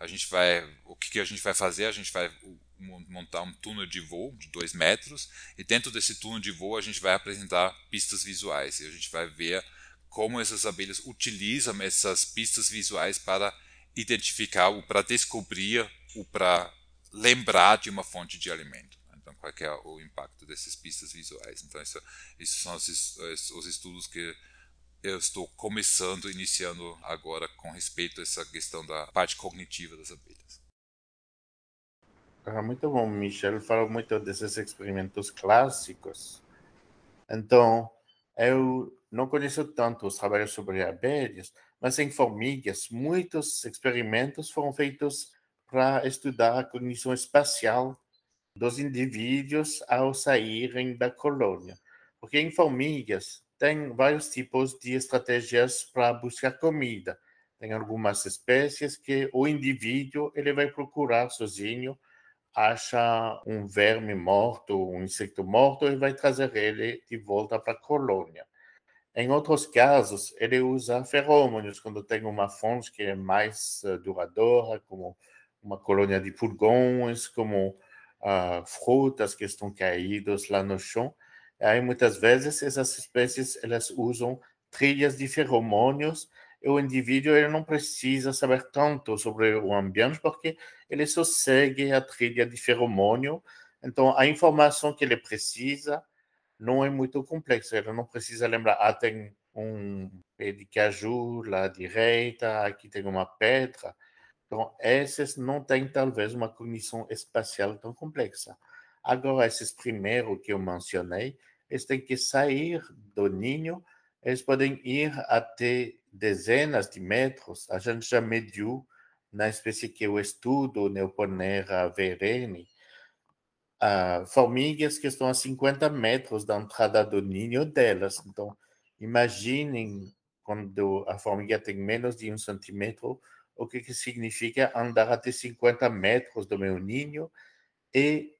a gente vai, o que, que a gente vai fazer? A gente vai montar um túnel de voo de 2 metros e dentro desse túnel de voo a gente vai apresentar pistas visuais e a gente vai ver como essas abelhas utilizam essas pistas visuais para identificar ou para descobrir ou para lembrar de uma fonte de alimento. Então, qual é o impacto dessas pistas visuais? Então, isso, isso são os, os estudos que eu estou começando, iniciando agora com respeito a essa questão da parte cognitiva das abelhas. Ah, muito bom, Michel falou muito desses experimentos clássicos. Então, eu não conheço tanto os trabalhos sobre abelhas, mas em formigas, muitos experimentos foram feitos para estudar a cognição espacial dos indivíduos ao saírem da colônia. Porque em formigas, tem vários tipos de estratégias para buscar comida. Tem algumas espécies que o indivíduo ele vai procurar sozinho, acha um verme morto, um insecto morto e vai trazer ele de volta para a colônia. Em outros casos, ele usa ferômonos quando tem uma fonte que é mais uh, duradoura, como uma colônia de pulgões, como uh, frutas que estão caídas lá no chão. Aí muitas vezes essas espécies elas usam trilhas de feromônios e o indivíduo ele não precisa saber tanto sobre o ambiente porque ele só segue a trilha de feromônio. Então a informação que ele precisa não é muito complexa. Ele não precisa lembrar, ah, tem um pé de caju lá à direita, aqui tem uma pedra. Então, esses não têm talvez uma cognição espacial tão complexa. Agora, esses primeiros que eu mencionei, eles têm que sair do ninho, eles podem ir até dezenas de metros. A gente já mediu na espécie que eu estudo, Neoponera vereni, uh, formigas que estão a 50 metros da entrada do ninho delas. Então, imaginem quando a formiga tem menos de um centímetro, o que, que significa andar até 50 metros do meu ninho e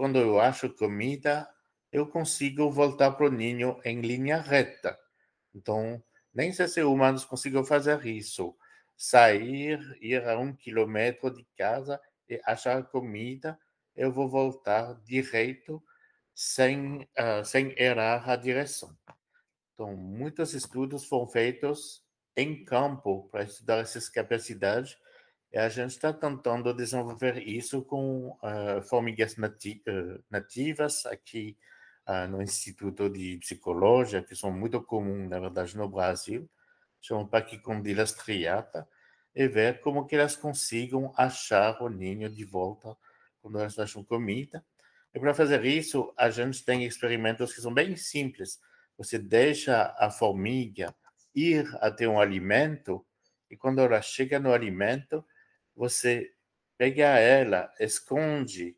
quando eu acho comida, eu consigo voltar para o ninho em linha reta. Então, nem se humanos consigam fazer isso. Sair, ir a um quilômetro de casa e achar comida, eu vou voltar direito sem, uh, sem errar a direção. Então, muitos estudos foram feitos em campo para estudar essas capacidades e a gente está tentando desenvolver isso com uh, formigas nati uh, nativas aqui ah, no Instituto de Psicologia, que são muito comuns, na verdade, no Brasil, chamam Pachycondyla striata, e ver como que elas consigam achar o ninho de volta quando elas acham comida. E para fazer isso, a gente tem experimentos que são bem simples. Você deixa a formiga ir até um alimento e quando ela chega no alimento, você pega ela, esconde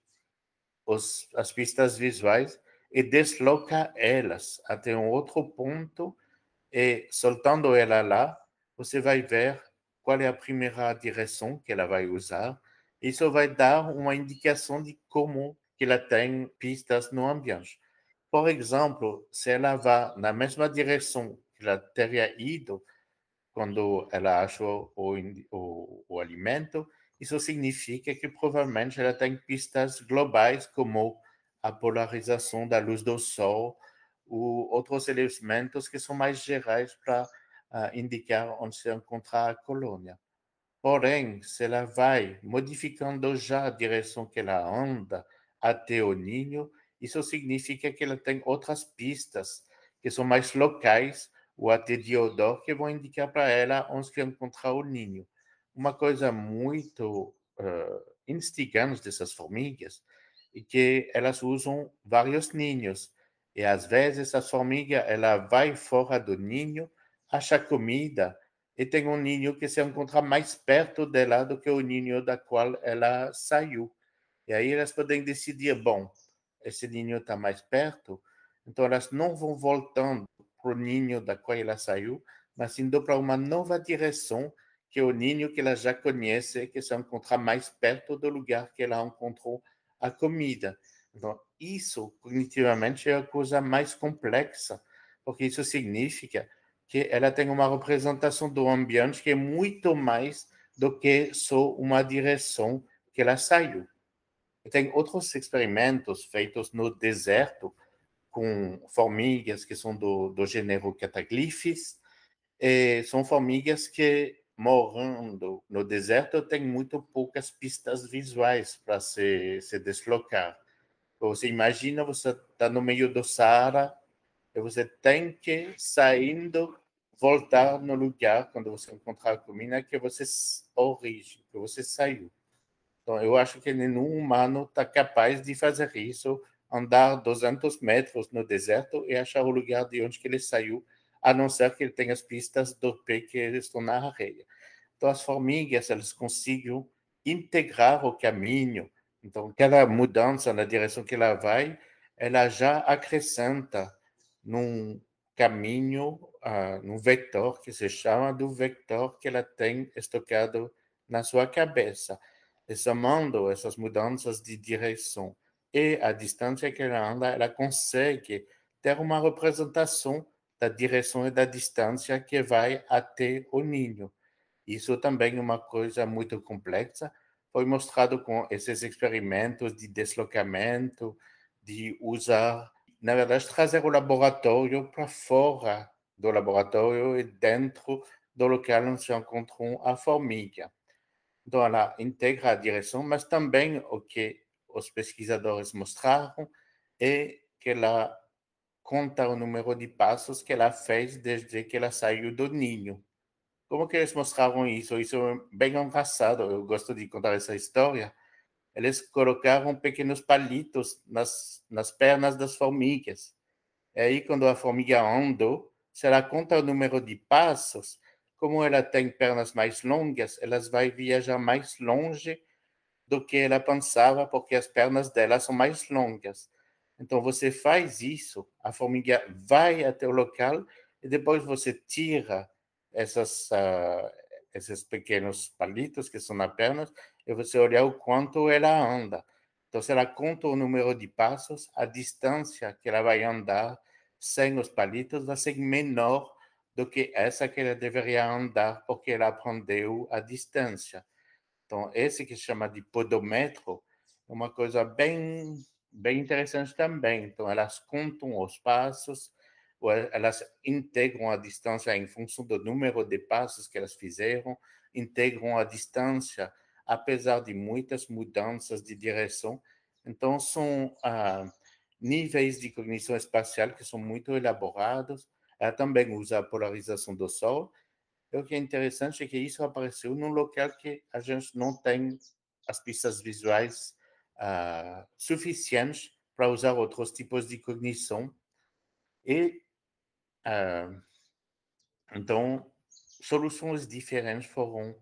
os, as pistas visuais e desloca elas até um outro ponto e soltando ela lá, você vai ver qual é a primeira direção que ela vai usar. Isso vai dar uma indicação de como que ela tem pistas no ambiente. Por exemplo, se ela vai na mesma direção que ela teria ido quando ela achou o, o, o alimento, isso significa que provavelmente ela tem pistas globais como a polarização da luz do sol, ou outros elementos que são mais gerais para uh, indicar onde se encontra a colônia. Porém, se ela vai modificando já a direção que ela anda até o ninho, isso significa que ela tem outras pistas que são mais locais ou até de odor que vão indicar para ela onde que encontrar o ninho. Uma coisa muito uh, instigante dessas formigas é que elas usam vários ninhos e às vezes a formiga ela vai fora do ninho, acha comida e tem um ninho que se encontra mais perto dela do que o ninho da qual ela saiu. E aí elas podem decidir, bom, esse ninho está mais perto, então elas não vão voltando para o ninho da qual ela saiu, mas indo para uma nova direção, que é o ninho que ela já conhece, que se encontra mais perto do lugar que ela encontrou a comida. Então, isso, cognitivamente, é a coisa mais complexa, porque isso significa que ela tem uma representação do ambiente que é muito mais do que só uma direção que ela saiu. Tem outros experimentos feitos no deserto com formigas que são do, do gênero Cataglyphis, e são formigas que morando no deserto têm muito poucas pistas visuais para se, se deslocar. Você imagina, você está no meio do Saara e você tem que saindo voltar no lugar quando você encontrar a comida que você origem, que você saiu. Então, eu acho que nenhum humano está capaz de fazer isso, andar 200 metros no deserto e achar o lugar de onde que ele saiu, a não ser que ele tenha as pistas do pé que estão na areia. Então, as formigas, elas conseguem integrar o caminho. Então, cada mudança na direção que ela vai, ela já acrescenta num caminho, uh, num vetor que se chama do vetor que ela tem estocado na sua cabeça. Somando essas mudanças de direção e a distância que ela anda, ela consegue ter uma representação da direção e da distância que vai até o ninho. Isso também é uma coisa muito complexa. Foi mostrado com esses experimentos de deslocamento, de usar na verdade, trazer o laboratório para fora do laboratório e dentro do local onde se encontra a formiga. Então, ela integra a direção, mas também o que os pesquisadores mostraram é que ela conta o número de passos que ela fez desde que ela saiu do ninho. Como que eles mostraram isso? Isso é bem engraçado. Eu gosto de contar essa história eles colocaram pequenos palitos nas, nas pernas das formigas. E aí, quando a formiga andou, se ela conta o número de passos, como ela tem pernas mais longas, ela vai viajar mais longe do que ela pensava, porque as pernas dela são mais longas. Então, você faz isso, a formiga vai até o local e depois você tira essas, uh, esses pequenos palitos que são nas pernas e você olhar o quanto ela anda. Então, se ela conta o número de passos, a distância que ela vai andar sem os palitos vai ser menor do que essa que ela deveria andar porque ela aprendeu a distância. Então, esse que se chama de podometro é uma coisa bem, bem interessante também. Então, elas contam os passos, ou elas integram a distância em função do número de passos que elas fizeram, integram a distância apesar de muitas mudanças de direção. Então, são ah, níveis de cognição espacial que são muito elaborados. Ela também usa a polarização do Sol. O que é interessante é que isso apareceu num local que a gente não tem as pistas visuais ah, suficientes para usar outros tipos de cognição. E, ah, então, soluções diferentes foram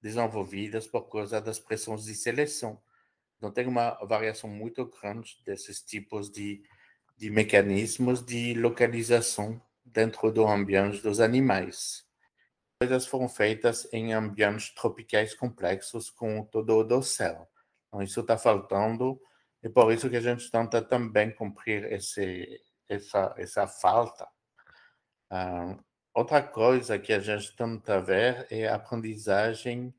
desenvolvidas por causa das pressões de seleção. Então, tem uma variação muito grande desses tipos de, de mecanismos de localização dentro do ambiente dos animais. Coisas foram feitas em ambientes tropicais complexos com todo o dossel. Então, isso está faltando e por isso que a gente tenta também cumprir esse, essa, essa falta. Uh, Outra coisa que a gente tenta ver é a aprendizagem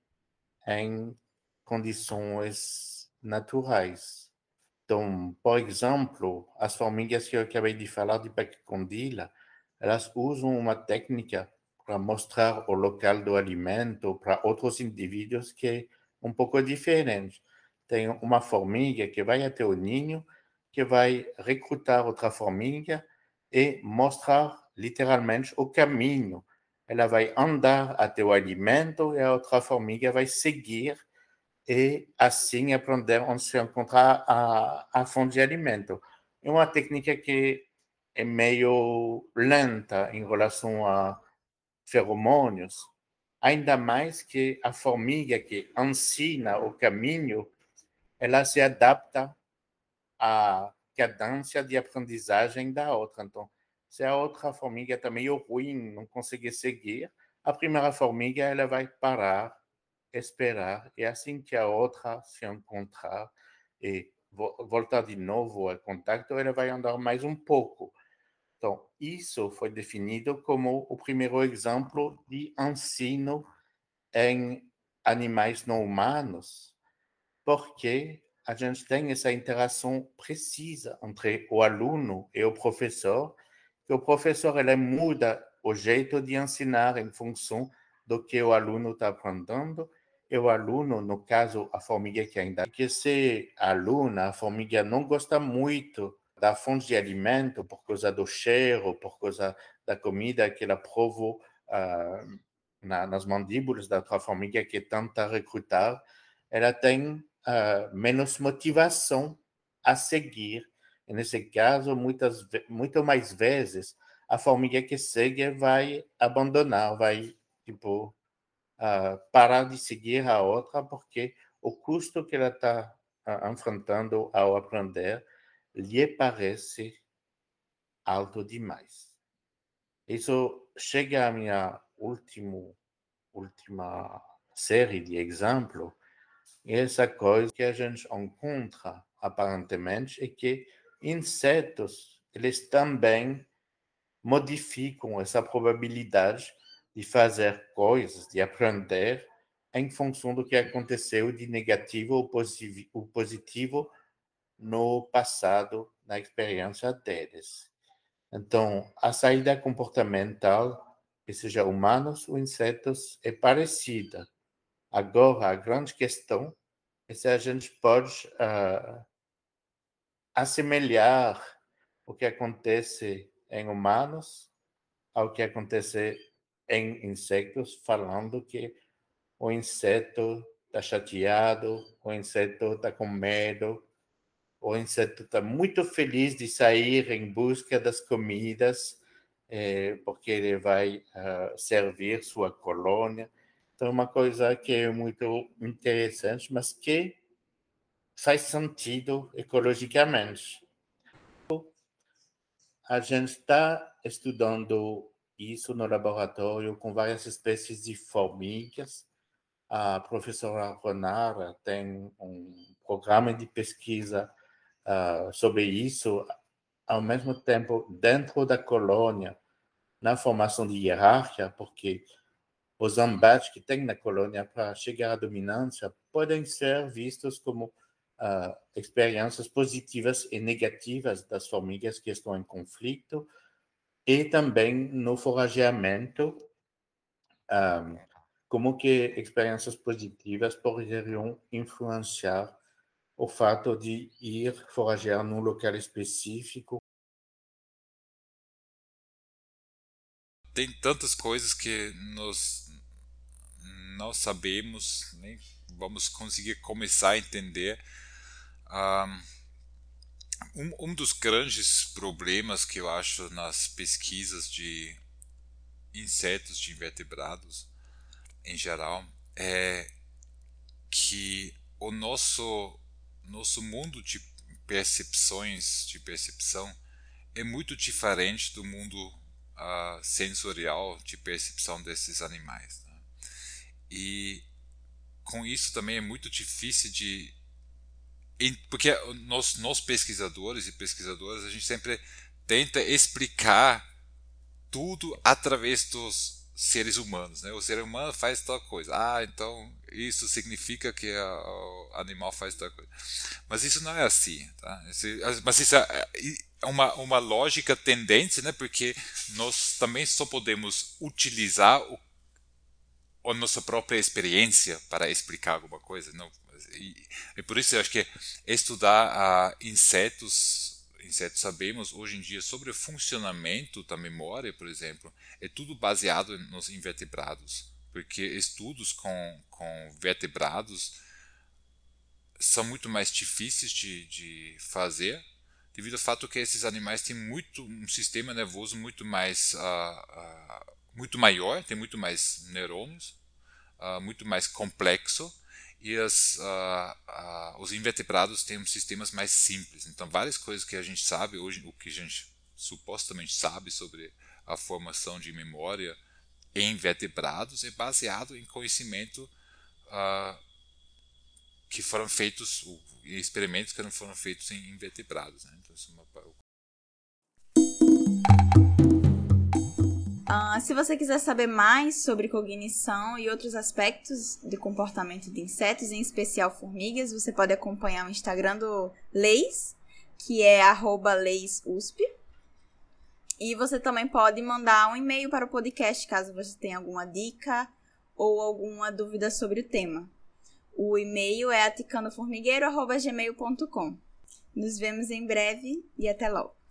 em condições naturais. Então, por exemplo, as formigas que eu acabei de falar de Pecondila, elas usam uma técnica para mostrar o local do alimento para outros indivíduos que é um pouco diferente. Tem uma formiga que vai até o ninho, que vai recrutar outra formiga e mostrar literalmente o caminho. Ela vai andar até o alimento e a outra formiga vai seguir e assim aprender onde se encontrar a, a fonte de alimento. É uma técnica que é meio lenta em relação a feromônios, ainda mais que a formiga que ensina o caminho, ela se adapta à cadência de aprendizagem da outra. Então, se a outra formiga está meio ruim, não consegue seguir, a primeira formiga ela vai parar esperar e assim que a outra se encontrar e voltar de novo ao contato, ela vai andar mais um pouco. Então, isso foi definido como o primeiro exemplo de ensino em animais não humanos, porque a gente tem essa interação precisa entre o aluno e o professor, que o professor ele muda o jeito de ensinar em função do que o aluno está aprendendo e o aluno, no caso, a formiga que ainda que se aluna, a formiga não gosta muito da fonte de alimento por causa do cheiro, por causa da comida que ela provou uh, na, nas mandíbulas da outra formiga que tenta recrutar, ela tem uh, menos motivação a seguir. E nesse caso, muitas muito mais vezes, a formiga que segue vai abandonar, vai tipo uh, parar de seguir a outra porque o custo que ela está enfrentando ao aprender lhe parece alto demais. Isso chega à minha último, última série de exemplos, essa coisa que a gente encontra aparentemente é que insetos eles também modificam essa probabilidade de fazer coisas, de aprender em função do que aconteceu de negativo ou positivo no passado, na experiência deles. Então, a saída comportamental, que seja humanos ou insetos, é parecida. Agora, a grande questão é se a gente pode uh, assemelhar o que acontece em humanos ao que acontece em insectos falando que o inseto está chateado, o inseto está com medo, o inseto está muito feliz de sair em busca das comidas, é, porque ele vai uh, servir sua colônia. Então, é uma coisa que é muito interessante, mas que faz sentido ecologicamente. A gente está estudando isso no laboratório com várias espécies de formigas. A professora Ronara tem um programa de pesquisa uh, sobre isso, ao mesmo tempo dentro da colônia, na formação de hierarquia, porque os embates que tem na colônia para chegar à dominância podem ser vistos como uh, experiências positivas e negativas das formigas que estão em conflito, e também no forageamento, um, como que experiências positivas poderiam influenciar o fato de ir foragear num local específico. Tem tantas coisas que nós não sabemos, nem vamos conseguir começar a entender. Um, um dos grandes problemas que eu acho nas pesquisas de insetos, de invertebrados em geral, é que o nosso nosso mundo de percepções, de percepção, é muito diferente do mundo uh, sensorial de percepção desses animais. Né? E com isso também é muito difícil de porque nós, nós pesquisadores e pesquisadoras a gente sempre tenta explicar tudo através dos seres humanos, né? O ser humano faz tal coisa. Ah, então isso significa que o animal faz tal coisa. Mas isso não é assim, tá? mas isso é, uma, uma lógica tendência, né? Porque nós também só podemos utilizar o, a nossa própria experiência para explicar alguma coisa, não? E, e por isso eu acho que estudar uh, insetos, insetos sabemos hoje em dia sobre o funcionamento da memória, por exemplo, é tudo baseado nos invertebrados, porque estudos com, com vertebrados são muito mais difíceis de, de fazer devido ao fato que esses animais têm muito um sistema nervoso muito mais uh, uh, muito maior, tem muito mais neurônios, uh, muito mais complexo e as, os invertebrados têm sistemas mais simples. Então, várias coisas que a gente sabe hoje, o que a gente supostamente sabe sobre a formação de memória em vertebrados é baseado em conhecimento que foram feitos, experimentos que não foram feitos em invertebrados. Né? Então, isso é uma... Uh, se você quiser saber mais sobre cognição e outros aspectos de comportamento de insetos, em especial formigas, você pode acompanhar o Instagram do Leis, que é leisusp. E você também pode mandar um e-mail para o podcast caso você tenha alguma dica ou alguma dúvida sobre o tema. O e-mail é aticandoformigueiro.gmail.com. Nos vemos em breve e até logo.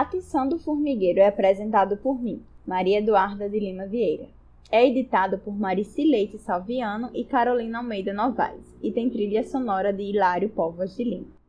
Atição do Formigueiro é apresentado por mim, Maria Eduarda de Lima Vieira. É editado por Marici Leite Salviano e Carolina Almeida Novaes e tem trilha sonora de Hilário Povas de Lima.